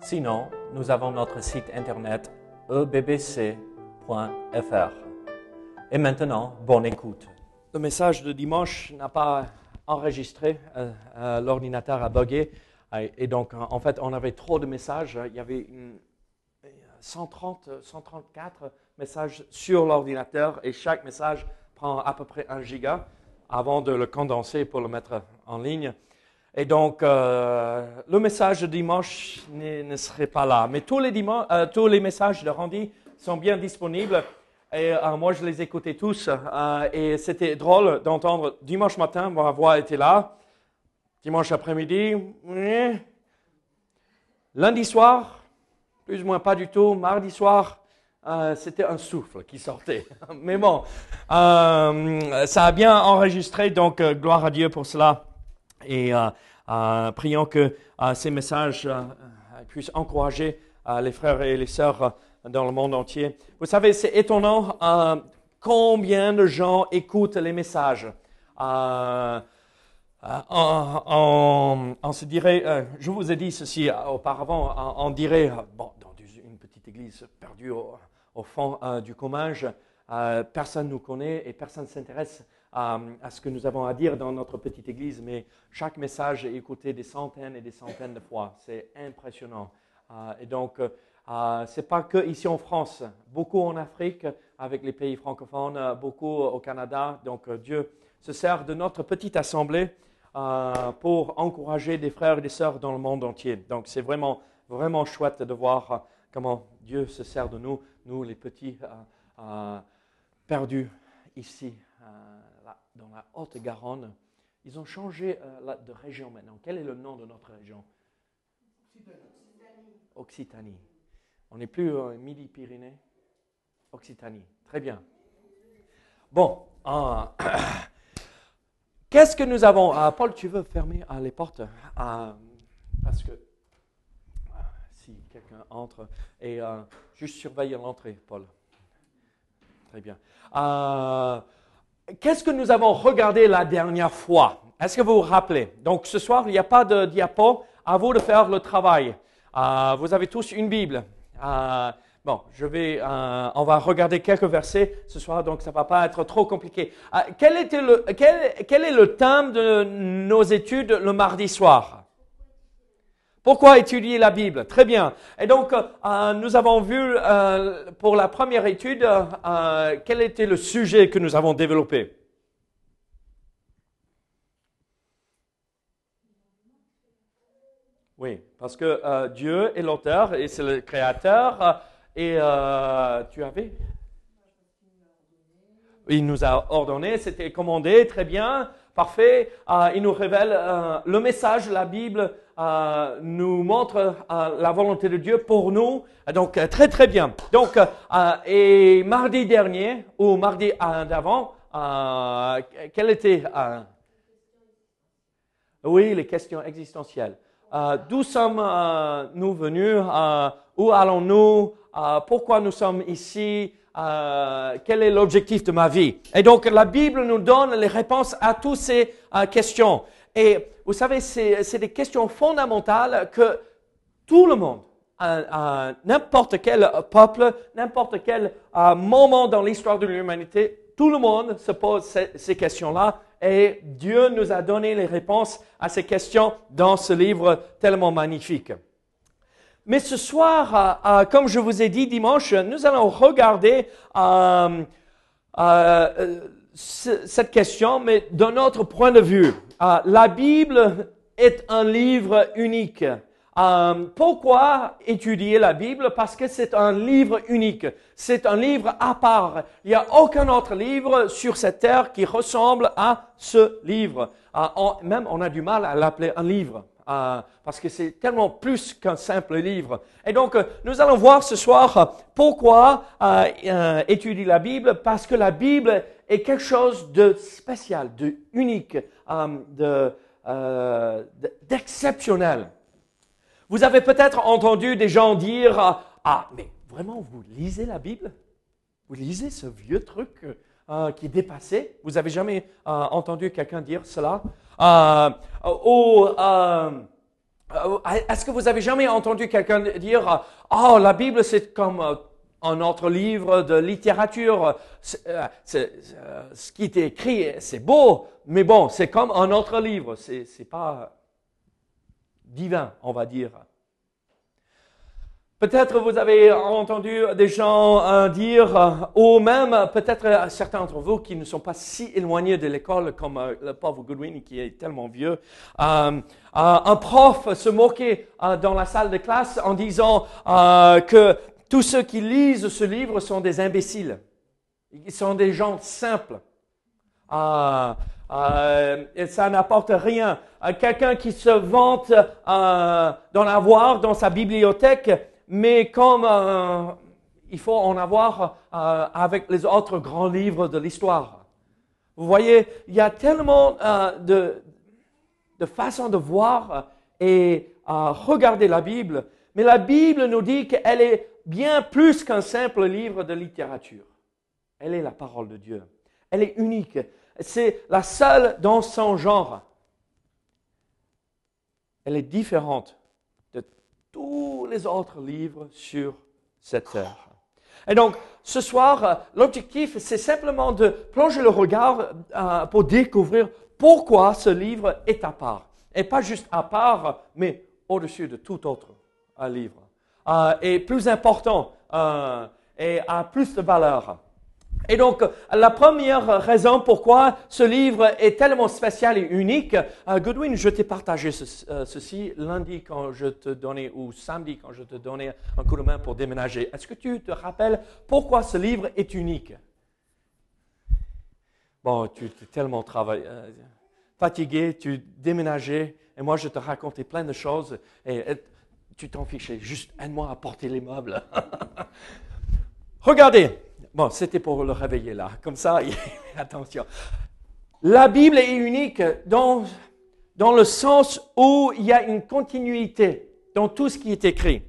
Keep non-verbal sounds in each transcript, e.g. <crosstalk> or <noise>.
Sinon, nous avons notre site internet ebbc.fr. Et maintenant, bonne écoute. Le message de dimanche n'a pas enregistré, euh, euh, l'ordinateur a bugué, et donc en fait on avait trop de messages, il y avait une, 130, 134 messages sur l'ordinateur et chaque message prend à peu près un giga avant de le condenser pour le mettre en ligne. Et donc, euh, le message de dimanche ne, serait pas là. Mais tous les, euh, tous les messages de Randy sont bien disponibles. Et euh, moi, je les écoutais tous. et c'était drôle d'entendre dimanche matin, ma voix était là. Dimanche après-midi, lundi soir, plus ou moins pas du tout. Mardi soir, c'était un souffle qui sortait. <laughs> Mais bon, ça a bien enregistré, donc gloire à Dieu pour cela. Et euh, prions que euh, ces messages euh, puissent encourager les frères et les sœurs dans le monde entier. Vous savez, c'est étonnant combien de gens écoutent les messages. on, se dirait, je vous ai dit ceci auparavant, on, dirait, bon, dans une petite église perdue au, fond du Comminges, personne ne nous connaît et personne ne s'intéresse à, ce que nous avons à dire dans notre petite église, mais chaque message est écouté des centaines et des centaines de fois. C'est impressionnant. Euh, et donc, euh, ce n'est pas que ici en France, beaucoup en Afrique, avec les pays francophones, beaucoup au Canada. Donc, euh, Dieu se sert de notre petite assemblée pour encourager des frères et des sœurs dans le monde entier. Donc, c'est vraiment, vraiment chouette de voir comment Dieu se sert de nous, nous les petits perdus ici dans la Haute-Garonne. Ils ont changé euh, de région maintenant. Quel est le nom de notre région? Occitanie. Occitanie. On n'est plus en Midi-Pyrénées Occitanie. Très bien. Bon. Ah, <coughs> qu'est-ce que nous avons? Ah, Paul, tu veux fermer ah, les portes? Parce que si quelqu'un entre, et juste surveiller l'entrée, Paul. Très bien. Qu'est-ce que nous avons regardé la dernière fois? Est-ce que vous vous rappelez? Donc ce soir, il n'y a pas de diapo. À vous de faire le travail. Euh, vous avez tous une Bible. Euh, bon, je vais, euh, on va regarder quelques versets ce soir, donc ça ne va pas être trop compliqué. quel, était le, quel, quel est le thème de nos études le mardi soir? Pourquoi étudier la Bible? Très bien. Et donc, euh, nous avons vu euh, pour la première étude euh, quel était le sujet que nous avons développé. Oui, parce que Dieu est l'auteur et c'est le créateur. et tu avais? Il nous a ordonné, c'était commandé, très bien, parfait. il nous révèle le message, la Bible euh, nous montre euh, la volonté de Dieu pour nous. Donc euh, très très bien. Donc et mardi dernier ou mardi d'avant, quelle était Oui, les questions existentielles. D'où sommes-nous venus Où allons-nous Pourquoi nous sommes ici quel est l'objectif de ma vie? Et donc la Bible nous donne les réponses à toutes ces questions. Et vous savez, c'est des questions fondamentales que tout le monde, n'importe quel peuple, n'importe quel euh, moment dans l'histoire de l'humanité, tout le monde se pose ces, questions-là et Dieu nous a donné les réponses à ces questions dans ce livre tellement magnifique. Mais ce soir, euh, euh, comme je vous ai dit dimanche, nous allons regarder cette question, mais d'un autre point de vue. Euh, la Bible est un livre unique. Euh, pourquoi étudier la Bible? Parce que c'est un livre unique. C'est un livre à part. Il n'y a aucun autre livre sur cette terre qui ressemble à ce livre. Euh, même on a du mal à l'appeler un livre. parce que c'est tellement plus qu'un simple livre. Et donc, nous allons voir ce soir pourquoi étudier la Bible, parce que la Bible est quelque chose de spécial, de unique, de, d'exceptionnel. Vous avez peut-être entendu des gens dire, ah, mais vraiment, vous lisez la Bible? Vous lisez ce vieux truc qui est dépassé? Vous avez jamais entendu quelqu'un dire cela? Euh, euh, euh, est-ce que vous avez jamais entendu quelqu'un dire Oh, la Bible, c'est comme un autre livre de littérature. ce qui est écrit, c'est beau, mais bon, c'est comme un autre livre. C'est, c'est pas divin, on va dire. Peut-être vous avez entendu des gens euh, dire, euh, ou même peut-être euh, certains d'entre vous qui ne sont pas si éloignés de l'école comme le pauvre Goodwin qui est tellement vieux. un prof se moquait dans la salle de classe en disant que tous ceux qui lisent ce livre sont des imbéciles. Ils sont des gens simples. et ça n'apporte rien. Quelqu'un qui se vante d'en avoir dans sa bibliothèque mais comme euh, il faut en avoir euh, avec les autres grands livres de l'histoire. Vous voyez, il y a tellement euh, de, de façons de voir et regarder la Bible, mais la Bible nous dit qu'elle est bien plus qu'un simple livre de littérature. Elle est la parole de Dieu. Elle est unique. C'est la seule dans son genre. Elle est différente tous les autres livres sur cette terre. Et donc, ce soir, l'objectif, c'est simplement de plonger le regard euh, pour découvrir pourquoi ce livre est à part. Et pas juste à part, mais au-dessus de tout autre livre. Euh, et plus important et a plus de valeur. Et donc, la première raison pourquoi ce livre est tellement spécial et unique, euh, Goodwin, je t'ai partagé euh, ceci lundi quand je te donnais, ou samedi quand je te donnais un coup de main pour déménager. Est-ce que tu te rappelles pourquoi ce livre est unique? Bon, tu es tellement travaillé, euh, fatigué, tu déménageais, et moi je te racontais plein de choses, tu t'en fichais. Juste aide-moi à porter les meubles. <laughs> Regardez, Bon, c'était pour le réveiller là. Comme ça, <laughs> attention. La Bible est unique dans, dans le sens où il y a une continuité dans tout ce qui est écrit.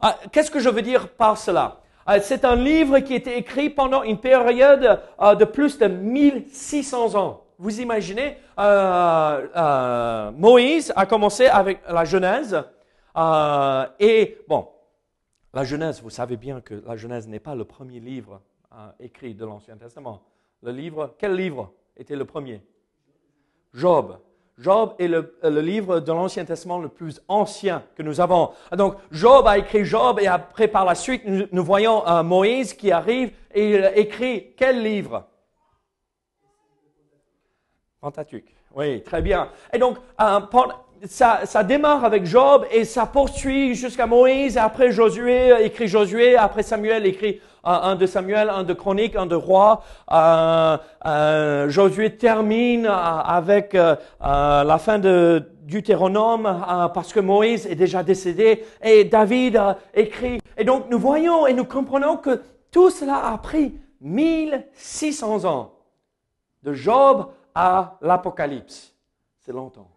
Ah, qu'est-ce que je veux dire par cela? Ah, C'est un livre qui a été écrit pendant une période ah, de plus de 1600 ans. Vous imaginez, euh, euh, Moïse a commencé avec la Genèse. Euh, et bon, la Genèse, vous savez bien que la Genèse n'est pas le premier livre écrit de l'Ancien Testament. Le livre, quel livre était le premier? Job. Job est le, livre de l'Ancien Testament le plus ancien que nous avons. Donc, Job a écrit Job et après, par la suite, nous, voyons euh, Moïse qui arrive et il écrit quel livre? Pentateuque. Oui, très bien. Et donc, euh, ça, ça, démarre avec Job et ça poursuit jusqu'à Moïse, après Josué écrit Josué, après Samuel écrit un de Samuel, un de Chronique, un de Roi. Euh, euh, Josué termine euh, avec la fin de Deutéronome parce que Moïse est déjà décédé et David écrit. Et donc nous voyons et nous comprenons que tout cela a pris 1600 ans de Job à l'Apocalypse. C'est longtemps.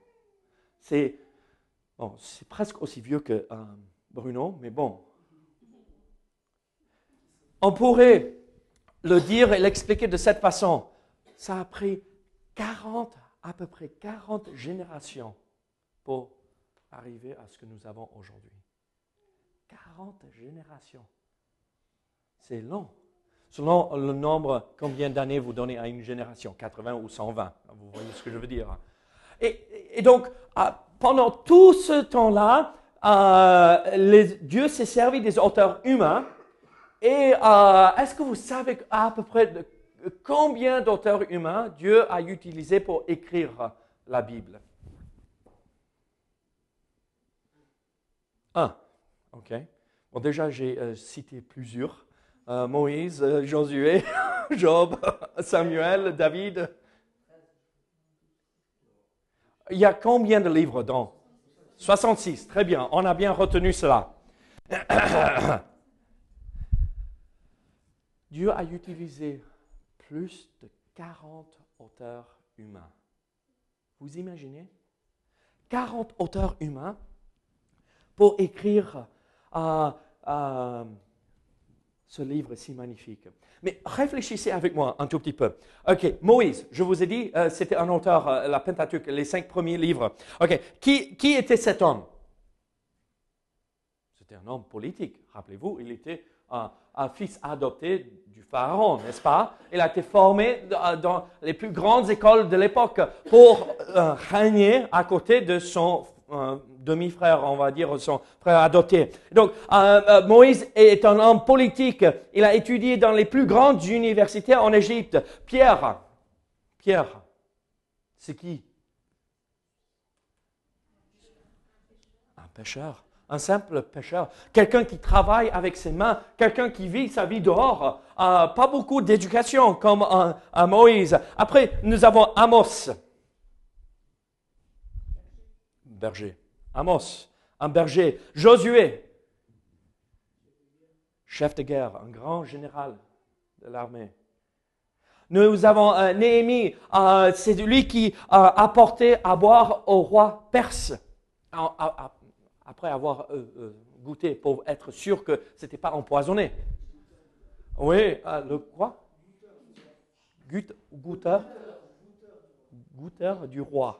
C'est presque aussi vieux que Bruno, mais bon, on pourrait le dire et l'expliquer de cette façon. Ça a pris 40, à peu près 40 générations pour arriver à ce que nous avons aujourd'hui. 40 générations. C'est long. Selon le nombre, combien d'années vous donnez à une génération? 80 ou 120 Vous voyez ce que je veux dire. Et, donc, ah, pendant tout ce temps-là, euh, Dieu s'est servi des auteurs humains et euh, est-ce que vous savez à peu près combien d'auteurs humains Dieu a utilisé pour écrire la Bible? Un. OK. Bon, déjà, j'ai euh, cité plusieurs. Euh, Moïse, Josué, <laughs> Job, <laughs> Samuel, David. Il y a combien de livres dans 66, très bien, on a bien retenu cela. <coughs> Dieu a utilisé plus de 40 auteurs humains. Vous imaginez? 40 auteurs humains pour écrire euh, euh, ce livre si magnifique. Mais réfléchissez avec moi un tout petit peu. OK, Moïse, je vous ai dit, euh, c'était un auteur, la Pentateuque, les cinq premiers livres. OK, qui, était cet homme? C'était un homme politique. Rappelez-vous, il était un, un, fils adopté du pharaon, n'est-ce pas? Il a été formé dans les plus grandes écoles de l'époque pour régner à côté de son demi-frère, on va dire, son frère adopté. Donc, euh, euh, Moïse est un homme politique. Il a étudié dans les plus grandes universités en Égypte. Pierre, Pierre, c'est qui? Un pêcheur, un simple pêcheur, quelqu'un qui travaille avec ses mains, quelqu'un qui vit sa vie dehors. Euh, pas beaucoup d'éducation comme Moïse. Après, nous avons Amos berger. Amos, un berger. Josué, chef de guerre, un grand général de l'armée. Nous avons euh, Néhémie, euh, c'est lui qui a apporté à boire au roi perse, après avoir euh, goûté pour être sûr que ce n'était pas empoisonné. Oui, le quoi? Goûteur Goûteur du roi.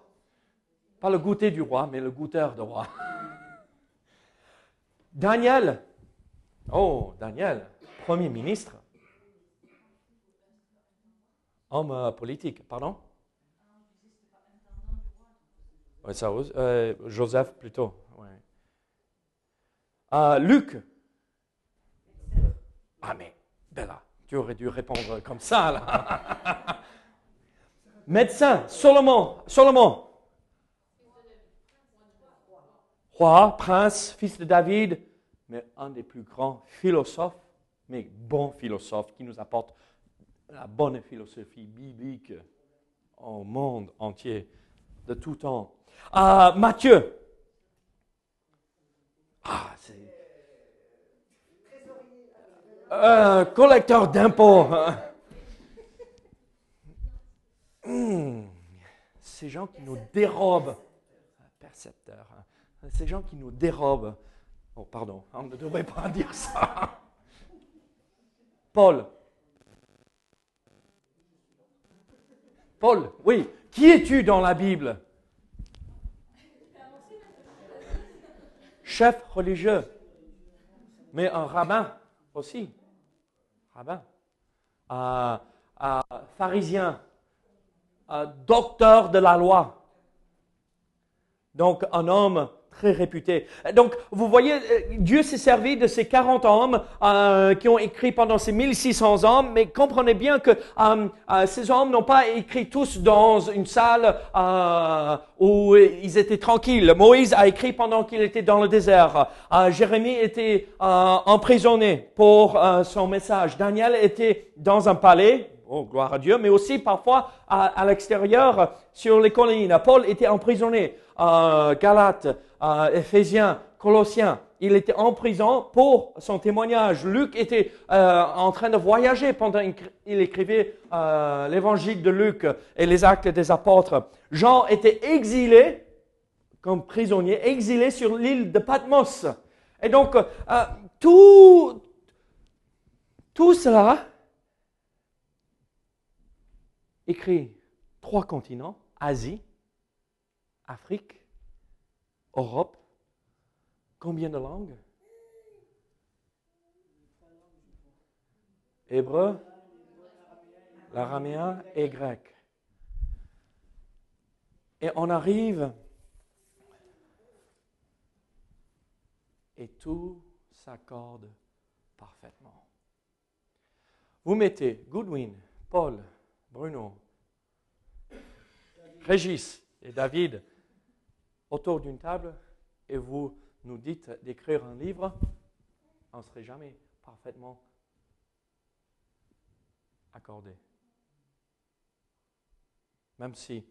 Pas le goûter du roi, mais le goûteur du roi. <laughs> Daniel. Oh, Daniel, Premier ministre. Homme euh, politique, pardon? Ça, euh, Joseph plutôt. Euh, Luc. Ah, mais Bella, tu aurais dû répondre comme ça, là. <laughs> Médecin, Solomon, Solomon roi, prince, fils de David, mais un des plus grands philosophes, mais bon philosophe qui nous apporte la bonne philosophie biblique au monde entier de tout temps. Ah, Matthieu. Ah, c'est. Euh, collecteur d'impôts. Hmm. Ces gens qui nous dérobent. Percepteur. Ces gens qui nous dérobent. Oh, pardon, on ne devrait pas <laughs> dire ça. Paul. Paul, oui. Qui es-tu dans la Bible? Chef religieux, mais un rabbin aussi. Rabbin. Euh, euh, pharisien. Euh, docteur de la loi. Donc un homme très réputé. Donc, vous voyez, euh, Dieu s'est servi de ces 40 hommes euh, qui ont écrit pendant ces 1600 ans, mais comprenez bien que euh, ces hommes n'ont pas écrit tous dans une salle où ils étaient tranquilles. Moïse a écrit pendant qu'il était dans le désert. Jérémie était emprisonné pour son message. Daniel était dans un palais, oh gloire à Dieu, mais aussi parfois à, à l'extérieur sur les collines. Paul était emprisonné. Galate, euh, Éphésiens, Colossiens. Il était en prison pour son témoignage. Luc était euh, en train de voyager pendant qu'il écrivait euh, l'évangile de Luc et les actes des apôtres. Jean était exilé comme prisonnier, exilé sur l'île de Patmos. Et donc, tout, tout cela écrit trois continents, Asie, Afrique Europe, combien de langues? Hébreu, l'araméen et grec. Et on arrive et tout s'accorde parfaitement. Vous mettez Goodwin, Paul, Bruno, Régis et David autour d'une table et vous nous dites d'écrire un livre, on ne serait jamais parfaitement accordé. Même si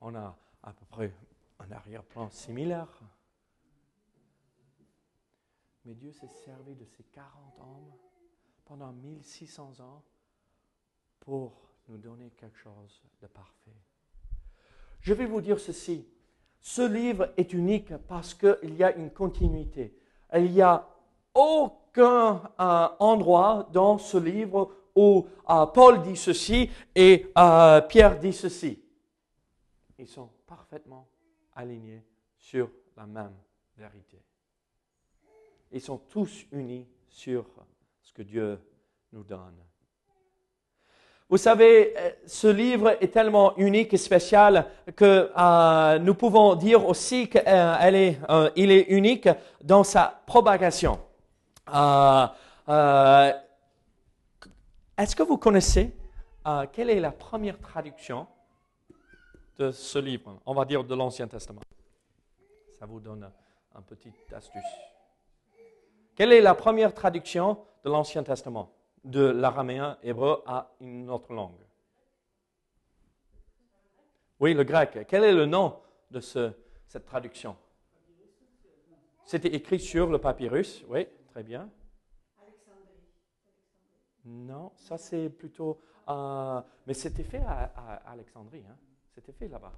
on a à peu près un arrière-plan similaire. Mais Dieu s'est servi de ces 40 hommes pendant 1600 ans pour nous donner quelque chose de parfait. Je vais vous dire ceci. Ce livre est unique parce qu'il y a une continuité. Il n'y a aucun euh, endroit dans ce livre où euh, Paul dit ceci et euh, Pierre dit ceci. Ils sont parfaitement alignés sur la même vérité. Ils sont tous unis sur ce que Dieu nous donne. Vous savez, euh, ce livre est tellement unique et spécial que euh, nous pouvons dire aussi qu'il euh, est, unique dans sa propagation. Est-ce que vous connaissez quelle est la première traduction de ce livre? On va dire de l'Ancien Testament. Ça vous donne un petit astuce. Quelle est la première traduction de l'Ancien Testament? De l'araméen hébreu à une autre langue Oui, le grec. Quel est le nom de cette traduction? C'était écrit sur le papyrus, oui, très bien. Non, ça c'est plutôt... Euh, mais c'était fait à, Alexandrie, hein. c'était fait là-bas.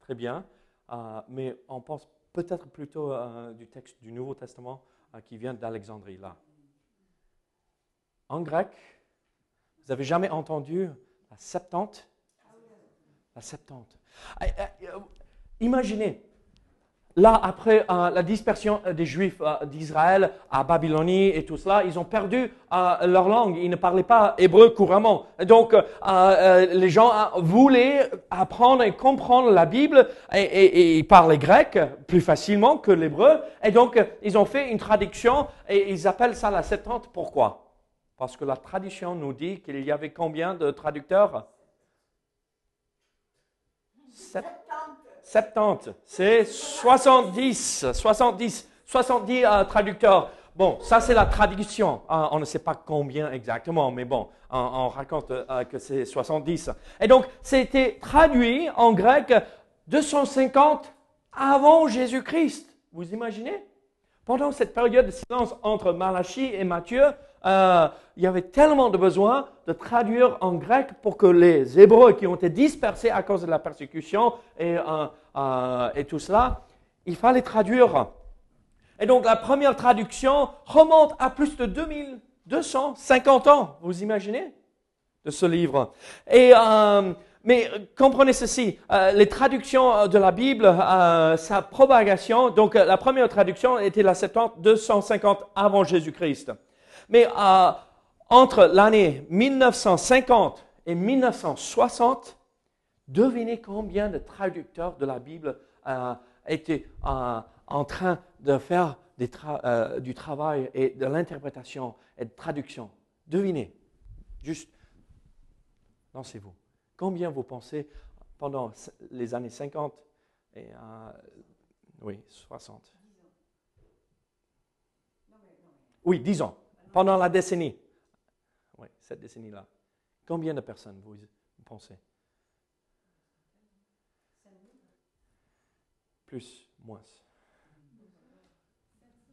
Très bien. Euh, mais on pense peut-être plutôt euh, du texte du Nouveau Testament qui vient d'Alexandrie, là. En grec, vous n'avez jamais entendu la Septante? La Septante. Ah, ah, euh, imaginez, là, après euh, la dispersion euh, des Juifs d'Israël à Babylonie et tout cela, ils ont perdu leur langue. Ils ne parlaient pas hébreu couramment. Donc, les gens voulaient apprendre et comprendre la Bible et, et ils parlaient grec plus facilement que l'hébreu. Et donc, ils ont fait une traduction et ils appellent ça la Septante. Pourquoi? Parce que la tradition nous dit qu'il y avait combien de traducteurs? 70. C'est 70. 70. 70 traducteurs. Bon, ça c'est la tradition. Ah, on ne sait pas combien exactement, mais bon, on, raconte euh, que c'est 70. Et donc, c'était traduit en grec 250 avant Jésus-Christ. Vous imaginez? Pendant cette période de silence entre Malachie et Matthieu, euh, il y avait tellement de besoin de traduire en grec pour que les Hébreux qui ont été dispersés à cause de la persécution et, euh, euh, tout cela, il fallait traduire. Et donc la première traduction remonte à plus de 2250 ans, vous imaginez, de ce livre? Et mais comprenez ceci, les traductions de la Bible, sa propagation, donc la première traduction était la 70 250 avant Jésus-Christ. Mais euh, entre l'année 1950 et 1960, devinez combien de traducteurs de la Bible euh, étaient euh, en train de faire du travail et de l'interprétation et de traduction. Devinez, juste, lancez-vous. Combien vous pensez pendant les années 50 et oui, 60 Oui, 10 ans pendant la décennie. Oui, cette décennie-là. Combien de personnes vous, pensez? Plus, moins.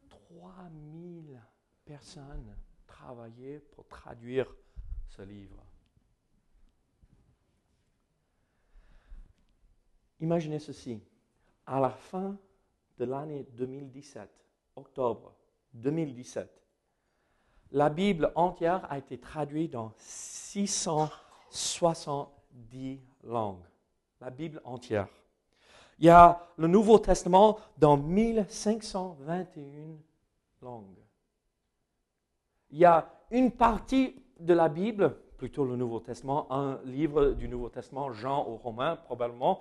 3000 personnes travaillaient pour traduire ce livre. Imaginez ceci. À la fin de l'année 2017, octobre 2017, la Bible entière a été traduite dans 670 langues. La Bible entière. Il y a le Nouveau Testament dans 1521 langues. Il y a une partie de la Bible, plutôt le Nouveau Testament, un livre du Nouveau Testament, Jean aux Romains probablement,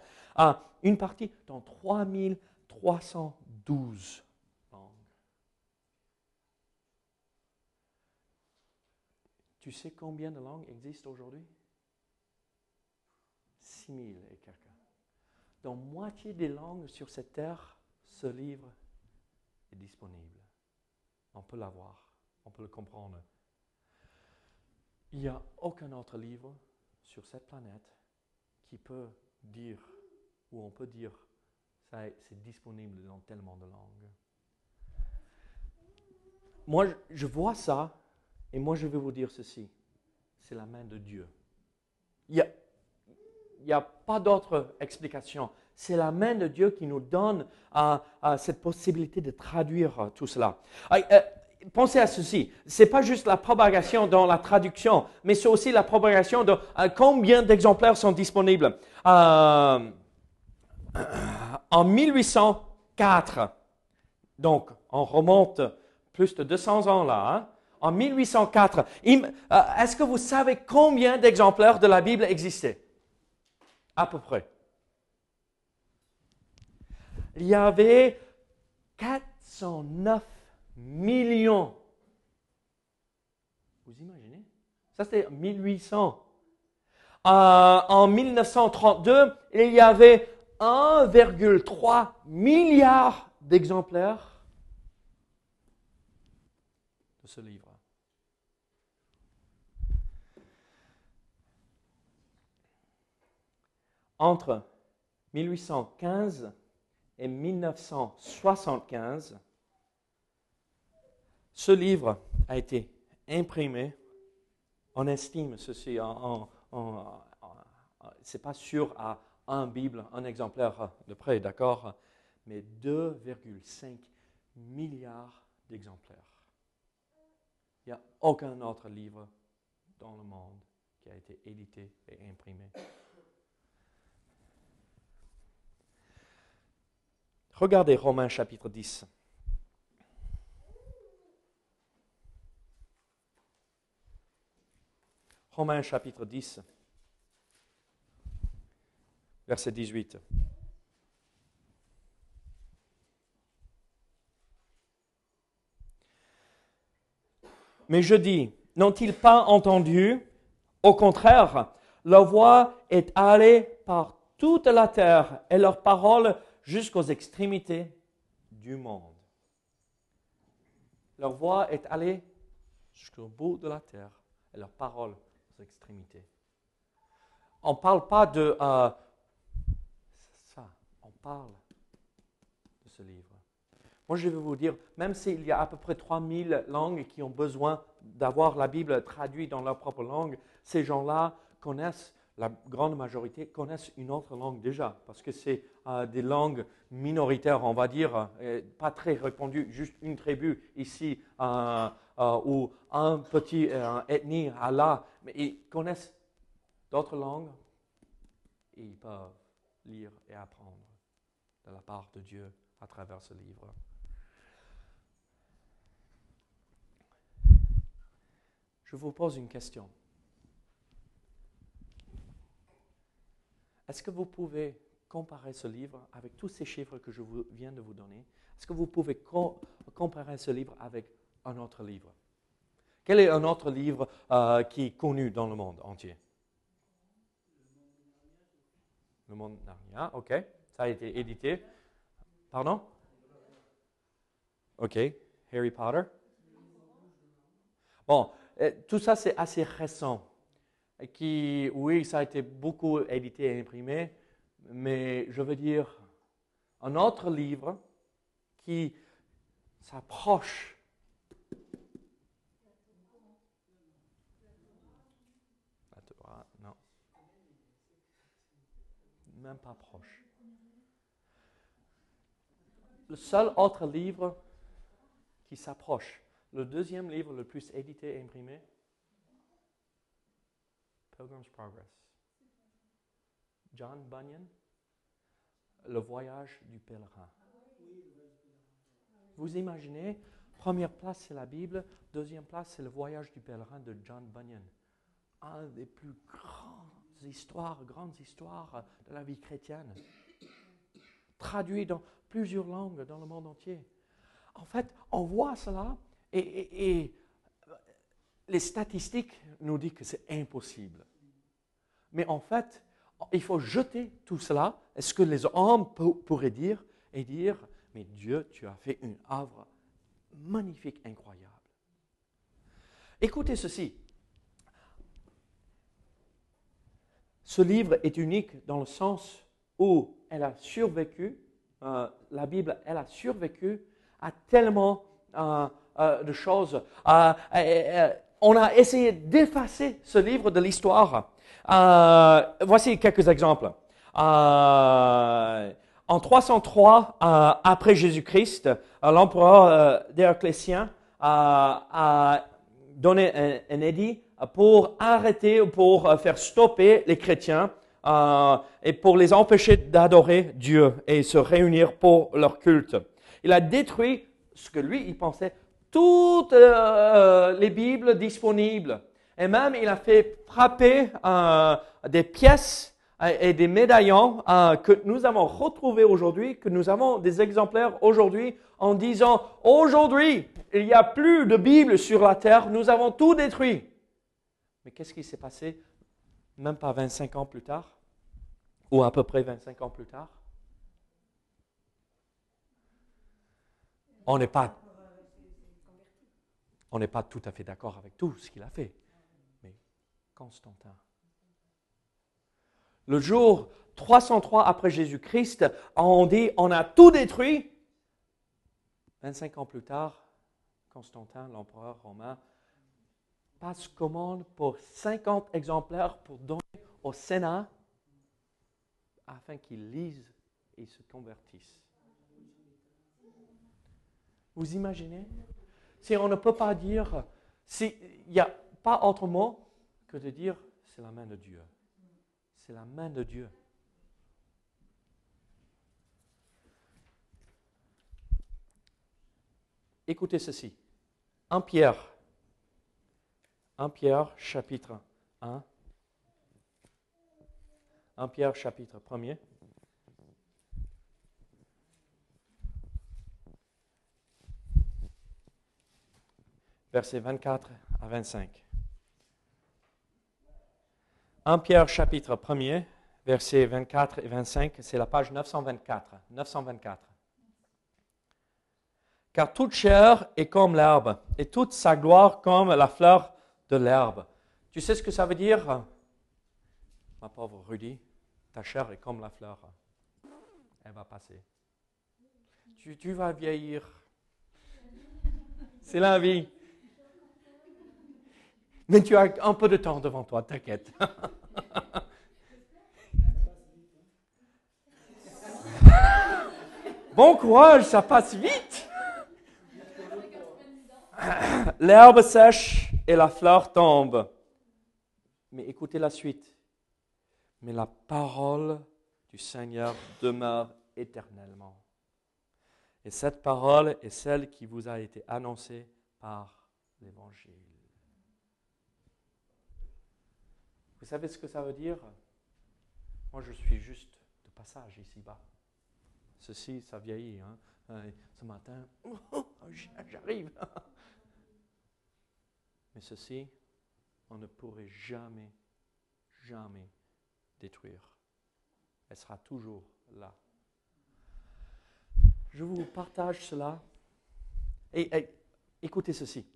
une partie dans 3312 Tu sais combien de langues existent aujourd'hui? 6 000 et quelques. Dans moitié des langues sur cette terre, ce livre est disponible. On peut l'avoir, on peut le comprendre. Il n'y a aucun autre livre sur cette planète qui peut dire, ou on peut dire Ça, c'est disponible dans tellement de langues. Moi, je vois ça, et moi, je vais vous dire ceci. C'est la main de Dieu. Il n'y a, a pas d'autre explication. C'est la main de Dieu qui nous donne euh, euh, cette possibilité de traduire euh, tout cela. pensez à ceci. Ce n'est pas juste la propagation dans la traduction, mais c'est aussi la propagation de combien d'exemplaires sont disponibles. en 1804, donc on remonte plus de 200 ans là, hein, en 1804, est-ce que vous savez combien d'exemplaires de la Bible existaient? À peu près il y avait 409 millions. Vous imaginez? Ça, c'était 1800. Euh, en 1932, il y avait 1,3 milliard d'exemplaires de ce livre. Entre 1815 et 1975, ce livre a été imprimé. On estime ceci en, c'est pas sûr à un Bible, un exemplaire de près, d'accord, mais 2,5 milliards d'exemplaires. Il n'y a aucun autre livre dans le monde qui a été édité et imprimé. Regardez Romains chapitre 10. Romains chapitre 10, verset 18. Mais je dis, n'ont-ils pas entendu? Au contraire, leur voix est allée par toute la terre et leur parole jusqu'aux extrémités du monde. Leur voix est allée jusqu'au bout de la terre et leur parole aux extrémités. On ne parle pas de euh, ça, on parle de ce livre. Moi, je vais vous dire, même s'il y a à peu près 3000 langues qui ont besoin d'avoir la Bible traduite dans leur propre langue, ces gens-là connaissent la grande majorité connaissent une autre langue déjà, parce que c'est euh, des langues minoritaires, on va dire, euh, pas très répandues, juste une tribu ici euh, ou un petit ethnie à là, mais ils connaissent d'autres langues et ils peuvent lire et apprendre de la part de Dieu à travers ce livre. Je vous pose une question. Est-ce que vous pouvez comparer ce livre avec tous ces chiffres que je viens de vous donner? Est-ce que vous pouvez comparer ce livre avec un autre livre? Quel est un autre livre euh, qui est connu dans le monde entier? Le monde Narnia, ok. Ça a été édité. Pardon? Ok. Harry Potter? Bon, euh, tout ça c'est assez récent qui, oui, ça a été beaucoup édité et imprimé, mais je veux dire, un autre livre qui s'approche non. Même pas proche. Le seul autre livre qui s'approche, le deuxième livre le plus édité et imprimé, Pilgrim's Progress. John Bunyan, Le voyage du pèlerin. Vous imaginez, première place c'est la Bible, deuxième place c'est le voyage du pèlerin de John Bunyan. Un des plus grandes histoires, grandes histoires de la vie chrétienne. Traduit dans plusieurs langues dans le monde entier. En fait, on voit cela et les statistiques nous disent que c'est impossible. Mais en fait, il faut jeter tout cela, est ce que les hommes pourraient dire, et dire, mais Dieu, tu as fait une œuvre magnifique, incroyable. Écoutez ceci. Ce livre est unique dans le sens où elle a survécu euh, la Bible, elle a survécu à tellement euh, euh, de choses. On a essayé d'effacer ce livre de l'histoire. voici quelques exemples. en 303 après Jésus-Christ, l'empereur Dioclétien a donné un, un édit pour arrêter, pour faire stopper les chrétiens euh, et pour les empêcher d'adorer Dieu et se réunir pour leur culte. Il a détruit ce que lui, il pensait, toutes euh, les Bibles disponibles. Et même, il a fait frapper euh, des pièces et des médaillons que nous avons retrouvés aujourd'hui, que nous avons des exemplaires aujourd'hui, en disant, aujourd'hui, il n'y a plus de Bible sur la terre, nous avons tout détruit. Mais qu'est-ce qui s'est passé? Même pas 25 ans plus tard, ou à peu près 25 ans plus tard? On n'est pas, on n'est pas tout à fait d'accord avec tout ce qu'il a fait, mais Constantin. Le jour 303 après Jésus-Christ, on dit on a tout détruit. 25 ans plus tard, Constantin, l'empereur romain, passe commande pour 50 exemplaires pour donner au Sénat afin qu'ils lisent et se convertissent. Vous imaginez Si on ne peut pas dire, il n'y a pas autre mot que de dire c'est la main de Dieu. C'est la main de Dieu. Écoutez ceci. En Pierre 1 Pierre chapitre 1. 1 Pierre chapitre 1 Versets 24 à 25. 1 Pierre chapitre 1 versets 24 et 25, c'est la page 924. 924. Car toute chair est comme l'herbe, et toute sa gloire comme la fleur de l'herbe. Tu sais ce que ça veut dire? Ma pauvre Rudy, ta chair est comme la fleur. Elle va passer. Tu vas vieillir. C'est la vie. Mais tu as un peu de temps devant toi, t'inquiète. <laughs> bon courage, ça passe vite. L'herbe sèche et la fleur tombe. Mais écoutez la suite. Mais la parole du Seigneur demeure éternellement. Et cette parole est celle qui vous a été annoncée par l'Évangile. Vous savez ce que ça veut dire? Moi, je suis juste de passage ici-bas. Ceci, ça vieillit. Hein? Ce matin, <laughs> j'arrive. <laughs> Mais ceci, on ne pourrait jamais, jamais détruire. Elle sera toujours là. Je vous partage cela. Et, écoutez ceci.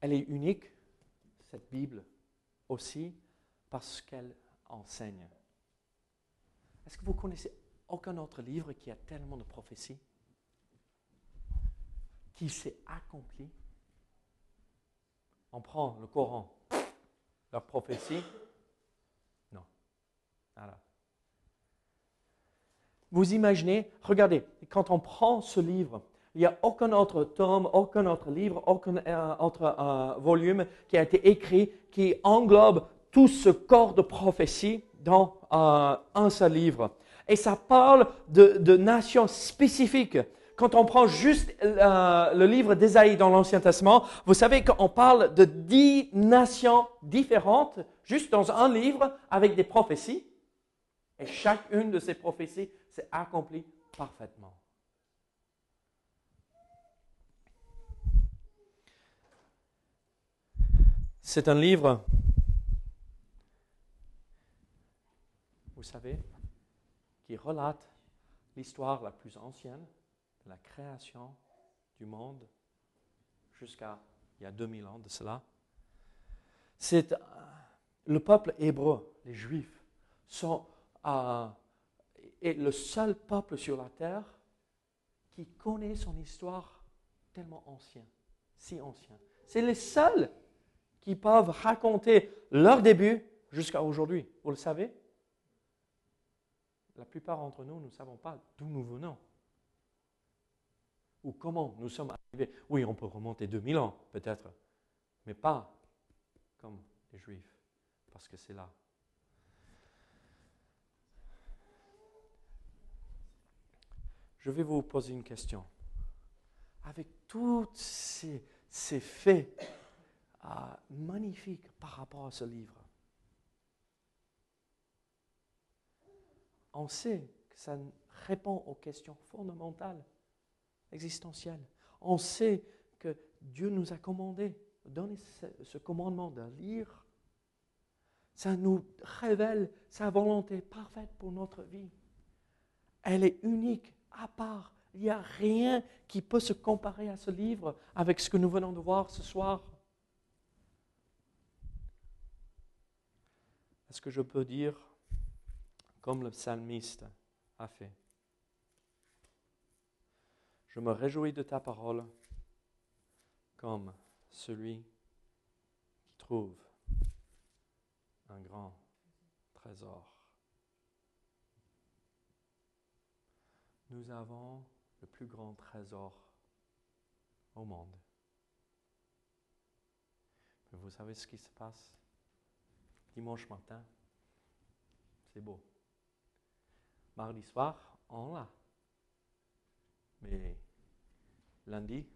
Elle est unique, cette Bible, aussi parce qu'elle enseigne. Est-ce que vous connaissez aucun autre livre qui a tellement de prophéties, qui s'est accompli? On prend le Coran, leur prophétie? Non. Voilà. Vous imaginez, regardez, quand on prend ce livre, il n'y a aucun autre tome, aucun autre livre, aucun euh, autre euh, volume qui a été écrit qui englobe tout ce corps de prophétie dans euh, un seul livre. Et ça parle de, nations spécifiques quand on prend juste le livre d'Ésaïe dans l'Ancien Testament, vous savez qu'on parle de dix nations différentes, juste dans un livre, avec des prophéties. Et chacune de ces prophéties s'est accomplie parfaitement. C'est un livre, vous savez, qui relate l'histoire la plus ancienne la création du monde jusqu'à il y a 2000 ans de cela. C'est euh, le peuple hébreu, les Juifs, sont, euh, est le seul peuple sur la terre qui connaît son histoire tellement ancienne, si ancienne. C'est les seuls qui peuvent raconter leur début jusqu'à aujourd'hui. Vous le savez La plupart d'entre nous, nous ne savons pas d'où nous venons ou comment nous sommes arrivés. Oui, on peut remonter 2000 ans, peut-être, mais pas comme les Juifs, parce que c'est là. Je vais vous poser une question. Avec tous ces, faits euh, magnifiques par rapport à ce livre, on sait que ça répond aux questions fondamentales existentielle. On sait que Dieu nous a commandé, donné ce, commandement de lire. Ça nous révèle sa volonté parfaite pour notre vie. Elle est unique, à part. Il n'y a rien qui peut se comparer à ce livre avec ce que nous venons de voir ce soir. Est-ce que je peux dire, comme le psalmiste a fait, je me réjouis de ta parole comme celui qui trouve un grand trésor. Nous avons le plus grand trésor au monde. Mais vous savez ce qui se passe? Dimanche matin? C'est beau. Mardi soir, on l'a. Mais lundi,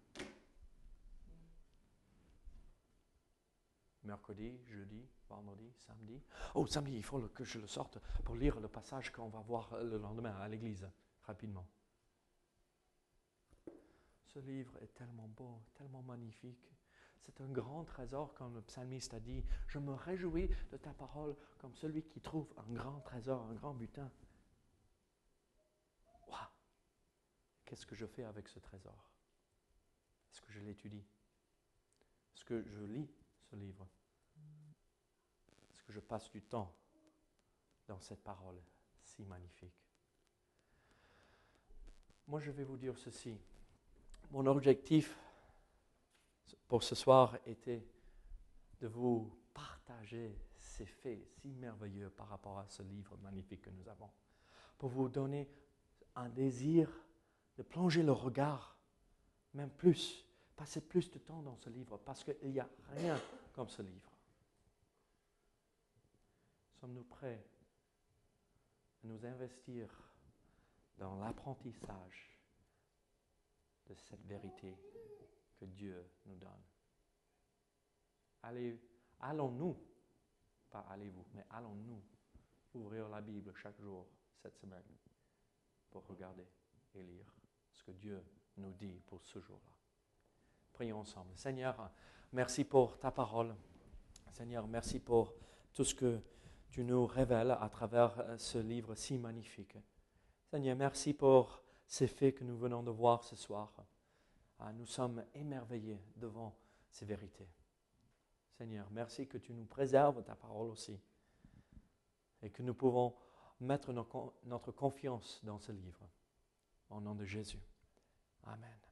mercredi, jeudi, vendredi, samedi. Oh, samedi, il faut que je le sorte pour lire le passage qu'on va voir le lendemain à l'église, rapidement. Ce livre est tellement beau, tellement magnifique. C'est un grand trésor, comme le psalmiste a dit. Je me réjouis de ta parole comme celui qui trouve un grand trésor, un grand butin. Qu'est-ce que je fais avec ce trésor? Est-ce que je l'étudie? Est-ce que je lis ce livre? Est-ce que je passe du temps dans cette parole si magnifique? Moi, je vais vous dire ceci. Mon objectif pour ce soir était de vous partager ces faits si merveilleux par rapport à ce livre magnifique que nous avons, pour vous donner un désir de plonger le regard, même plus, passer plus de temps dans ce livre, parce qu'il n'y a rien comme ce livre. Sommes-nous prêts à nous investir dans l'apprentissage de cette vérité que Dieu nous donne Allez, allons-nous, pas allez-vous, mais allons-nous ouvrir la Bible chaque jour cette semaine pour regarder et lire ce que Dieu nous dit pour ce jour-là. Prions ensemble. Seigneur, merci pour ta parole. Seigneur, merci pour tout ce que tu nous révèles à travers euh, ce livre si magnifique. Seigneur, merci pour ces faits que nous venons de voir ce soir. Ah, nous sommes émerveillés devant ces vérités. Seigneur, merci que tu nous préserves ta parole aussi et que nous pouvons mettre notre confiance dans ce livre. Au nom de Jésus. Amen.